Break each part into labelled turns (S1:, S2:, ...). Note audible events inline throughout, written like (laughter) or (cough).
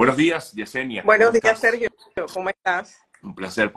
S1: Buenos días, Yesenia.
S2: Buenos días, Sergio. ¿Cómo estás?
S1: Un placer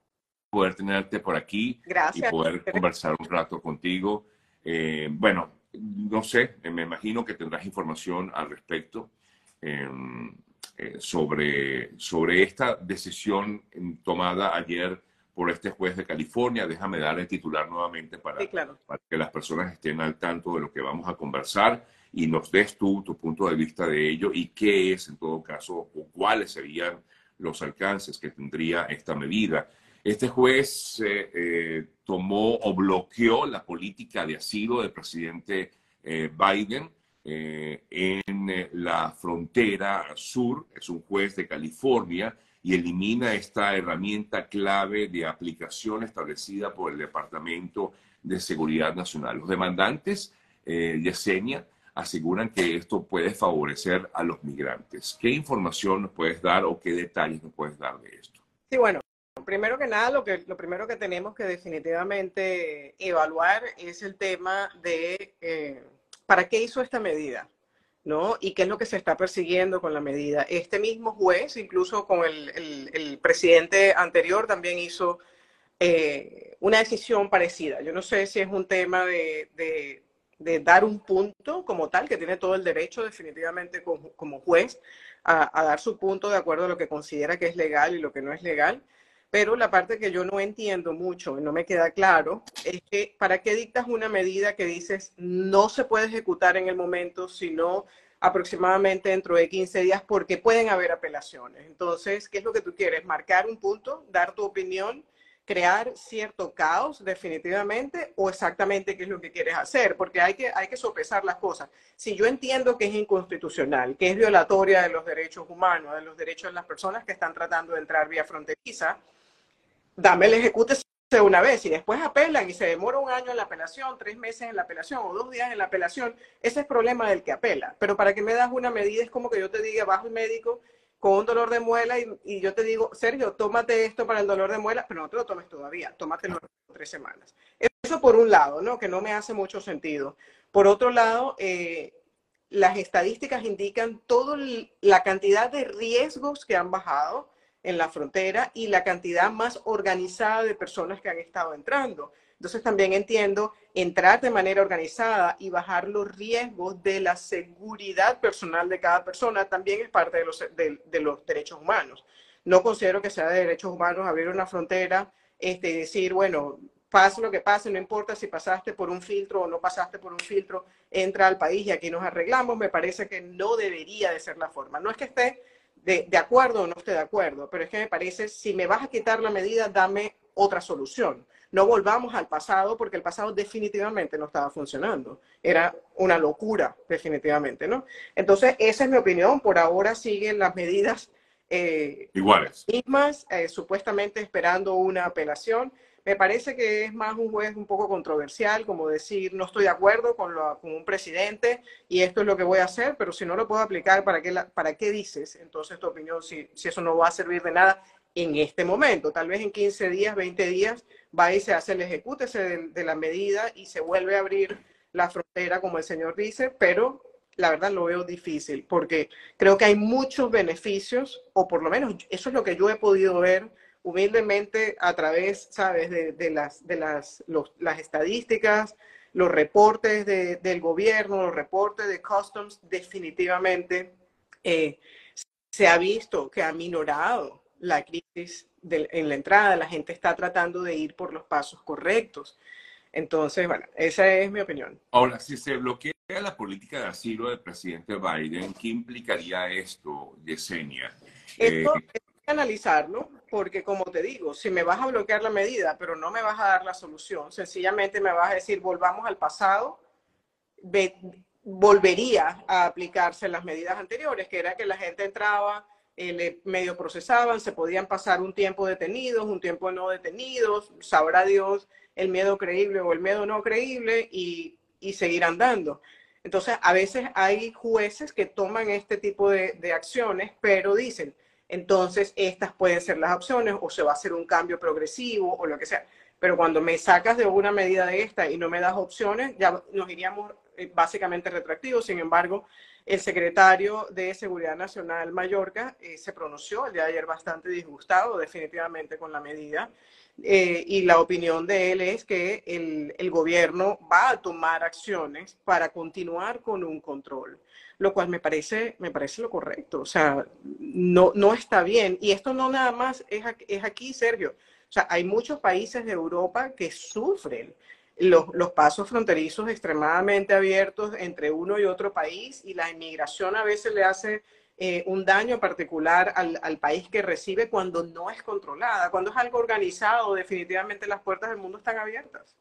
S1: poder tenerte por aquí
S2: Gracias.
S1: y poder conversar un rato contigo. Eh, bueno, no sé, me imagino que tendrás información al respecto em, eh, sobre, sobre esta decisión tomada ayer por este juez de California. Déjame dar el titular nuevamente para, para que las personas estén al tanto de lo que vamos a conversar y nos des tú tu punto de vista de ello y qué es en todo caso cuáles serían los alcances que tendría esta medida. Este juez eh, eh, tomó o bloqueó la política de asilo del presidente eh, Biden en la frontera sur, es un juez de California, y elimina esta herramienta clave de aplicación establecida por el Departamento de Seguridad Nacional. Los demandantes, Yesenia, aseguran que esto puede favorecer a los migrantes. ¿Qué información nos puedes dar o qué detalles nos puedes dar de esto?
S2: Sí, bueno, primero que nada, lo, que, lo primero que tenemos que definitivamente evaluar es el tema de eh, para qué hizo esta medida, ¿no? Y qué es lo que se está persiguiendo con la medida. Este mismo juez, incluso con el, el, presidente anterior, también hizo eh, una decisión parecida. Yo no sé si es un tema de, de dar un punto como tal, que tiene todo el derecho definitivamente como, juez a, dar su punto de acuerdo a lo que considera que es legal y lo que no es legal. Pero la parte que yo no entiendo mucho y no me queda claro es que para qué dictas una medida que dices no se puede ejecutar en el momento, sino aproximadamente dentro de 15 días porque pueden haber apelaciones. Entonces, ¿qué es lo que tú quieres? Marcar un punto, dar tu opinión crear cierto caos definitivamente o exactamente qué es lo que quieres hacer, porque hay que, hay que sopesar las cosas. Si yo entiendo que es inconstitucional, que es violatoria de los derechos humanos, de los derechos de las personas que están tratando de entrar vía fronteriza, dame el ejecute una vez y después apelan y se demora un año en la apelación, tres meses en la apelación o dos días en la apelación, ese es problema del que apela. Pero para que me das una medida es como que yo te diga, bajo el médico con un dolor de muela y, yo te digo, Sergio, tómate esto para el dolor de muela, pero no te lo tomes todavía, tómatelo en tres semanas. Eso por un lado, ¿no? Que no me hace mucho sentido. Por otro lado, eh, las estadísticas indican toda la cantidad de riesgos que han bajado en la frontera y la cantidad más organizada de personas que han estado entrando. Entonces también entiendo entrar de manera organizada y bajar los riesgos de la seguridad personal de cada persona también es parte de los, de, derechos humanos. No considero que sea de derechos humanos abrir una frontera este, decir, bueno, pase lo que pase, no importa si pasaste por un filtro o no pasaste por un filtro, entra al país y aquí nos arreglamos. Me parece que no debería de ser la forma. No es que esté de, de acuerdo o no esté de acuerdo, pero es que me parece, si me vas a quitar la medida, dame otra solución no volvamos al pasado porque el pasado definitivamente no estaba funcionando. Era una locura, definitivamente, ¿no? Entonces, esa es mi opinión. Por ahora siguen las medidas
S1: eh, iguales.
S2: Mismas, eh, supuestamente esperando una apelación. Me parece que es más un juez un poco controversial, como decir, no estoy de acuerdo con, lo, con un presidente y esto es lo que voy a hacer, pero si no lo puedo aplicar, ¿para qué, para qué dices? Entonces, tu opinión, si, si eso no va a servir de nada en este momento, tal vez en 15 días, 20 días, va y se hace el ejecute de, la medida y se vuelve a abrir la frontera, como el señor dice, pero la verdad lo veo difícil porque creo que hay muchos beneficios, o por lo menos eso es lo que yo he podido ver humildemente a través, ¿sabes?, de, las, de las, las estadísticas, los reportes del gobierno, los reportes de customs, definitivamente eh, se ha visto que ha minorado la crisis en la entrada, la gente está tratando de ir por los pasos correctos. Entonces, bueno, esa es mi opinión.
S1: Ahora, si se bloquea la política de asilo del presidente Biden, ¿qué implicaría esto, Yesenia?
S2: Esto eh, hay que analizarlo, porque como te digo, si me vas a bloquear la medida, pero no me vas a dar la solución, sencillamente me vas a decir, volvamos al pasado, volvería a aplicarse las medidas anteriores, que era que la gente entraba eh, medio procesaban, se podían pasar un tiempo detenidos, un tiempo no detenidos, sabrá Dios el miedo creíble o el miedo no creíble y, y seguir andando. Entonces, a veces hay jueces que toman este tipo de, de, acciones, pero dicen, entonces estas pueden ser las opciones o se va a hacer un cambio progresivo o lo que sea. Pero cuando me sacas de una medida de esta y no me das opciones, ya nos iríamos eh, básicamente retroactivos. Sin embargo, el secretario de Seguridad Nacional Mallorca eh, se pronunció el día de ayer bastante disgustado definitivamente con la medida eh, y la opinión de él es que el, el, gobierno va a tomar acciones para continuar con un control, lo cual me parece, me parece lo correcto. O sea, no, no está bien. Y esto no nada más es, es aquí, Sergio. O sea, hay muchos países de Europa que sufren los, los, pasos fronterizos extremadamente abiertos entre uno y otro país y la inmigración a veces le hace eh, un daño particular al, al, país que recibe cuando no es controlada. Cuando es algo organizado, definitivamente las puertas del mundo están abiertas.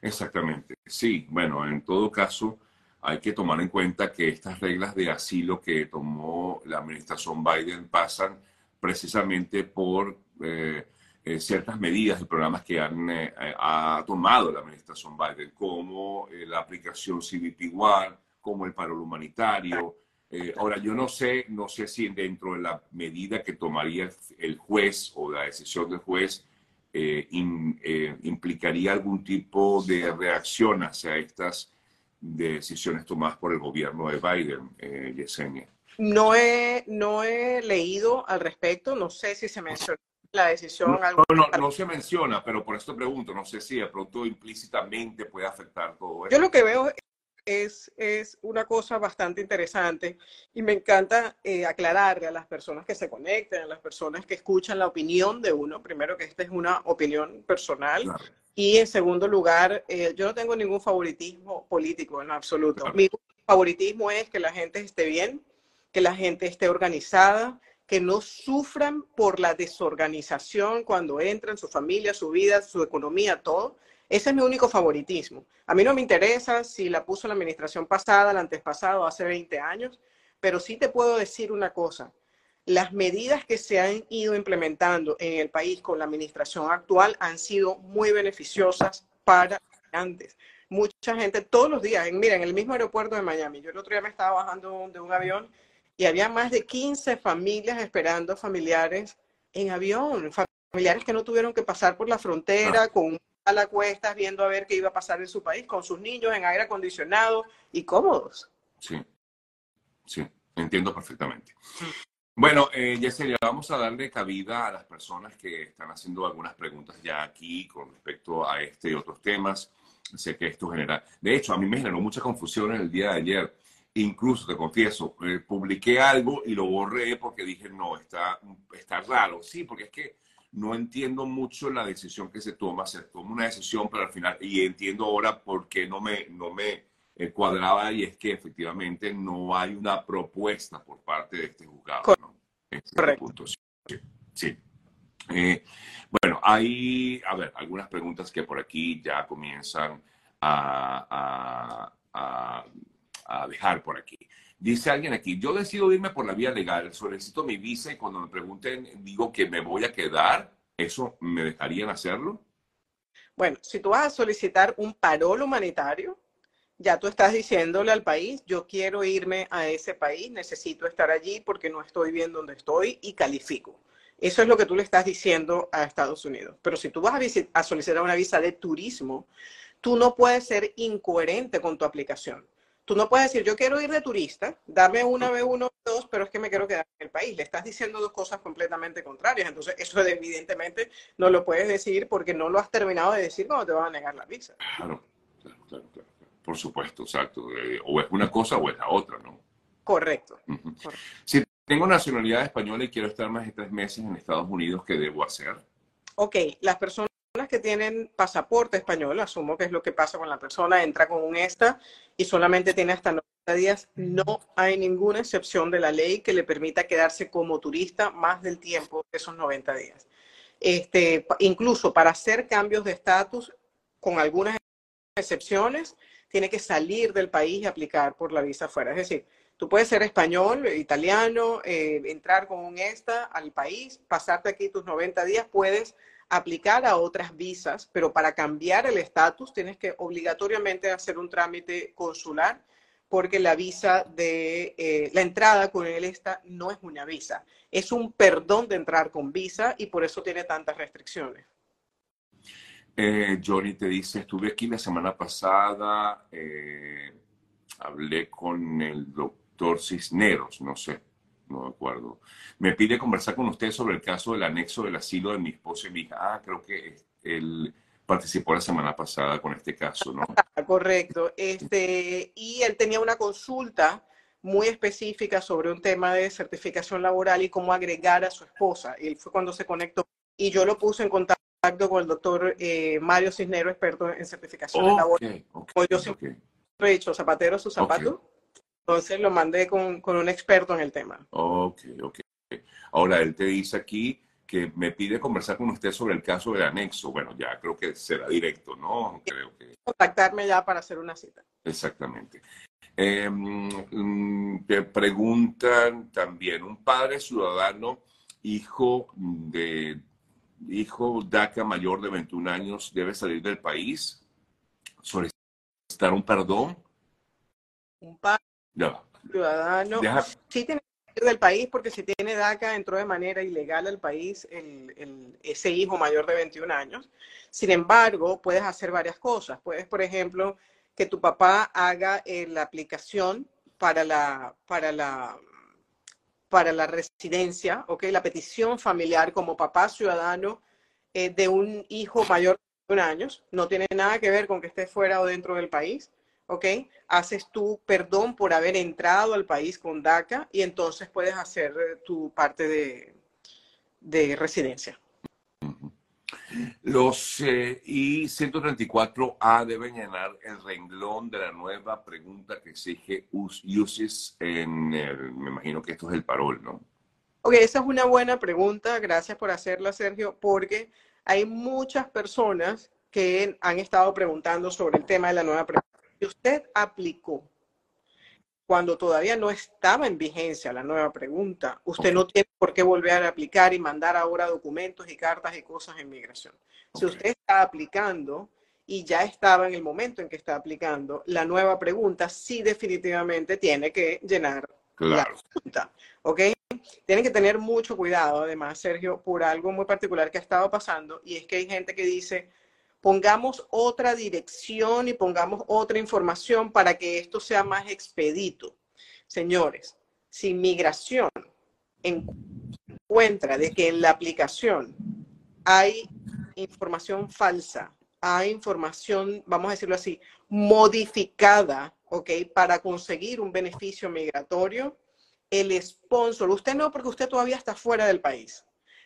S1: Exactamente. Sí, bueno, en todo caso hay que tomar en cuenta que estas reglas de asilo que tomó la administración Biden pasan precisamente por... Eh, eh, ciertas medidas y programas que han, eh, ha tomado la administración Biden, como eh, la aplicación CBP One, como el paro humanitario. ahora, yo no sé, no sé si dentro de la medida que tomaría el juez o la decisión del juez implicaría algún tipo de reacción hacia estas decisiones tomadas por el gobierno de Biden, Yesenia.
S2: No he, no he leído al respecto, no sé si se menciona la decisión.
S1: No, no, no, se menciona, pero por esto pregunto, no sé si de pronto implícitamente puede afectar todo
S2: eso. Yo lo que veo es, es una cosa bastante interesante y me encanta eh, aclararle a las personas que se conecten, a las personas que escuchan la opinión de uno, primero que esta es una opinión personal. Y en segundo lugar, eh, yo no tengo ningún favoritismo político en absoluto. Mi favoritismo es que la gente esté bien, que la gente esté organizada, que no sufran por la desorganización cuando entran, su familia, su vida, su economía, todo. Ese es mi único favoritismo. A mí no me interesa si la puso la administración pasada, la antes pasado, hace 20 años, pero sí te puedo decir una cosa. Las medidas que se han ido implementando en el país con la administración actual han sido muy beneficiosas para antes. Mucha gente todos los días, en, mira, en el mismo aeropuerto de Miami, yo el otro día me estaba bajando de un avión y había más de 15 familias esperando familiares en avión, familiares que no tuvieron que pasar por la frontera ah. con a la cuesta viendo a ver qué iba a pasar en su país, con sus niños en aire acondicionado y cómodos.
S1: Sí, sí, entiendo perfectamente. Bueno, eh, Yesenia, vamos a darle cabida a las personas que están haciendo algunas preguntas ya aquí con respecto a este y otros temas. Sé que esto genera, de hecho, a mí me generó mucha confusión en el día de ayer Incluso, te confieso, eh, publiqué algo y lo borré porque dije, no, está, está raro. Sí, porque es que no entiendo mucho la decisión que se toma. Se toma una decisión, pero al final, y entiendo ahora por qué no me, no me eh, cuadraba, y es que efectivamente no hay una propuesta por parte de este juzgado. ¿no?
S2: Este Correcto.
S1: Sí. Eh, bueno, hay, a ver, algunas preguntas que por aquí ya comienzan a, a a dejar por aquí. Dice alguien aquí, yo decido irme por la vía legal, solicito mi visa y cuando me pregunten digo que me voy a quedar, ¿eso me dejarían hacerlo?
S2: Bueno, si tú vas a solicitar un parol humanitario, ya tú estás diciéndole al país, yo quiero irme a ese país, necesito estar allí porque no estoy bien donde estoy y califico. Eso es lo que tú le estás diciendo a Estados Unidos. Pero si tú vas a, a solicitar una visa de turismo, tú no puedes ser incoherente con tu aplicación. Tú no puedes decir, yo quiero ir de turista, dame una vez uno, dos, pero es que me quiero quedar en el país. Le estás diciendo dos cosas completamente contrarias. Entonces, eso (laughs) evidentemente no lo puedes decir porque no lo has terminado de decir cuando te van a negar la visa.
S1: Claro, claro, claro. Por supuesto, exacto. Eh, o es una cosa o es la otra, ¿no?
S2: Correcto.
S1: Si tengo nacionalidad española y quiero estar más de tres meses en Estados Unidos, ¿qué debo hacer?
S2: Ok, las personas que tienen pasaporte español, asumo que es lo que pasa con la persona, entra con un ESTA y solamente tiene hasta 90 días, no hay ninguna excepción de la ley que le permita quedarse como turista más del tiempo de esos 90 días. Este, incluso para hacer cambios de estatus, con algunas excepciones, tiene que salir del país y aplicar por la visa fuera. Es decir, tú puedes ser español, italiano, eh, entrar con un ESTA al país, pasarte aquí tus 90 días, puedes aplicar a otras visas, pero para cambiar el estatus tienes que obligatoriamente hacer un trámite consular porque la visa de eh, la entrada con el ESTA no es una visa, es un perdón de entrar con visa y por eso tiene tantas restricciones.
S1: Eh, Johnny te dice, estuve aquí la semana pasada, eh, hablé con el doctor doctor Cisneros, no sé, no me acuerdo. Me pide conversar con usted sobre el caso del anexo del asilo de mi esposa y mi hija. Ah, creo que él participó la semana pasada con este caso, ¿no? (laughs)
S2: Correcto. Este, y él tenía una consulta muy específica sobre un tema de certificación laboral y cómo agregar a su esposa. Y fue cuando se conectó y yo lo puse en contacto con el doctor eh, Mario Cisnero, experto en certificación laboral. Okay, yo siempre he dicho, zapatero su zapato. Entonces lo mandé con, con, un experto en el tema.
S1: Ok, ok. Ahora, él te dice aquí que me pide conversar con usted sobre el caso del anexo. Bueno, ya creo que será directo, ¿no? Creo que...
S2: Contactarme ya para hacer una cita.
S1: Exactamente. Em, te preguntan también, un padre ciudadano, hijo de hijo DACA mayor de 21 años, debe salir del país, solicitar un perdón.
S2: Un padre ciudadano sí tiene que del país porque si tiene DACA entró de manera ilegal al país el, ese hijo mayor de 21 años. Sin embargo, puedes hacer varias cosas. Puedes, por ejemplo, que tu papá haga eh, la aplicación para la, para la, para la residencia, ¿ok? La petición familiar como papá ciudadano eh, de un hijo mayor de un años. No tiene nada que ver con que esté fuera o dentro del país, ¿ok? Haces tu perdón por haber entrado al país con DACA y entonces puedes hacer eh, tu parte de, de residencia.
S1: Los eh, I-134A deben llenar el renglón de la nueva pregunta que exige UCIS en el, me imagino que esto es el parol, ¿no?
S2: Ok, esa es una buena pregunta, gracias por hacerla, Sergio, porque hay muchas personas que han estado preguntando sobre el tema de la nueva pregunta. Usted aplicó cuando todavía no estaba en vigencia la nueva pregunta, usted no tiene por qué volver a aplicar y mandar ahora documentos y cartas y cosas en migración. Si usted está aplicando y ya estaba en el momento en que está aplicando, la nueva pregunta sí definitivamente tiene que llenar la pregunta. ¿Ok? Tienen que tener mucho cuidado, además, Sergio, por algo muy particular que ha estado pasando, y es que hay gente que dice, pongamos otra dirección y pongamos otra información para que esto sea más expedito. Señores, si migración encuentra de que en la aplicación hay información falsa, hay información, vamos a decirlo así, modificada, ¿ok? Para conseguir un beneficio migratorio, el sponsor, usted no, porque usted todavía está fuera del país,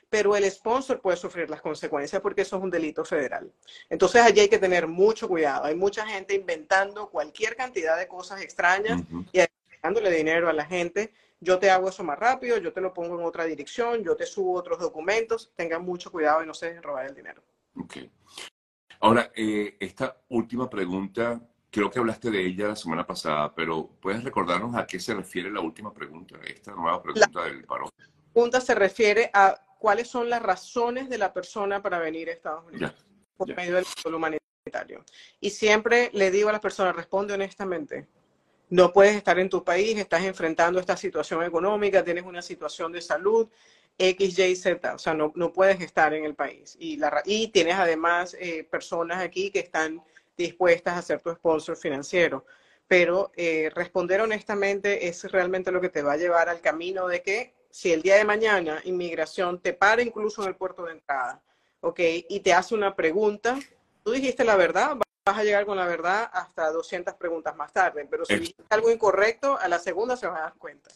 S2: pero el sponsor puede sufrir las consecuencias porque eso es un delito federal. Entonces allí hay que tener mucho cuidado. Hay mucha gente inventando cualquier cantidad de cosas extrañas y dándole dinero a la gente. Yo te hago eso más rápido, yo te lo pongo en otra dirección, yo te subo otros documentos. Tengan mucho cuidado y no se dejen robar el dinero.
S1: Ok. Ahora, eh, esta última pregunta creo que hablaste de ella la semana pasada, pero ¿puedes recordarnos a qué se refiere la última pregunta, esta nueva pregunta del paro?
S2: La pregunta se refiere a cuáles son las razones de la persona para venir a Estados Unidos por medio del control humanitario. Y siempre le digo a las personas, responde honestamente. No puedes estar en tu país, estás enfrentando esta situación económica, tienes una situación de salud, X, Y, Z, o sea, no, no puedes estar en el país. Y, la, y tienes además eh, personas aquí que están dispuestas a ser tu sponsor financiero. Pero eh, responder honestamente es realmente lo que te va a llevar al camino de que si el día de mañana inmigración te para incluso en el puerto de entrada, ¿ok? Y te hace una pregunta, tú dijiste la verdad, vas a llegar con la verdad hasta 200 preguntas más tarde, pero si dijiste algo incorrecto, a la segunda se van a dar cuenta.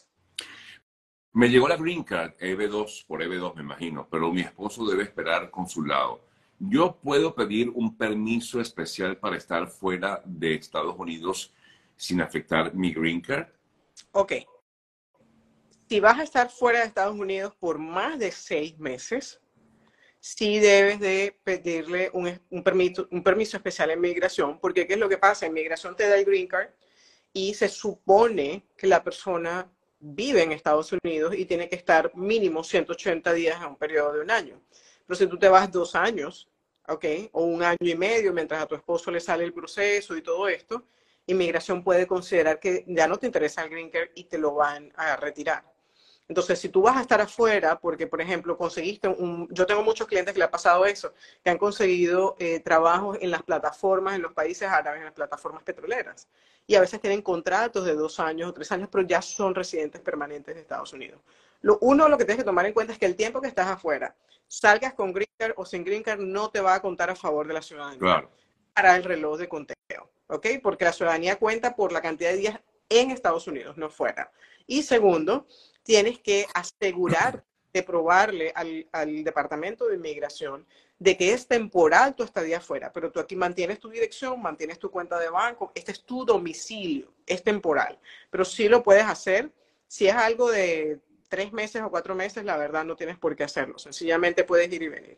S1: Me llegó la green card, EB2, por EB2 me imagino, pero mi esposo debe esperar consulado. Yo puedo pedir un permiso especial para estar fuera de Estados Unidos sin afectar mi green card.
S2: Ok. Si vas a estar fuera de Estados Unidos por más de seis meses, sí debes de pedirle un, permiso, un permiso especial en migración, porque ¿qué es lo que pasa? En migración te da el green card y se supone que la persona vive en Estados Unidos y tiene que estar mínimo 180 días en un periodo de un año. Pero si tú te vas dos años, ¿ok? O un año y medio mientras a tu esposo le sale el proceso y todo esto, inmigración puede considerar que ya no te interesa el green card y te lo van a retirar. Entonces, si tú vas a estar afuera, porque, por ejemplo, conseguiste un... Yo tengo muchos clientes que le ha pasado eso, que han conseguido eh, trabajos en las plataformas, en los países árabes, en las plataformas petroleras. Y a veces tienen contratos de dos años o tres años, pero ya son residentes permanentes de Estados Unidos. Lo uno, lo que tienes que tomar en cuenta es que el tiempo que estás afuera, salgas con Green Card o sin Green Card, no te va a contar a favor de la ciudadanía.
S1: Claro.
S2: Para el reloj de conteo, ¿ok? Porque la ciudadanía cuenta por la cantidad de días en Estados Unidos, no fuera. Y segundo, tienes que asegurar de probarle al, al, Departamento de Inmigración de que es temporal tu estadía afuera, pero tú aquí mantienes tu dirección, mantienes tu cuenta de banco, este es tu domicilio, es temporal, pero sí lo puedes hacer. Si es algo de tres meses o cuatro meses, la verdad no tienes por qué hacerlo, sencillamente puedes ir y venir.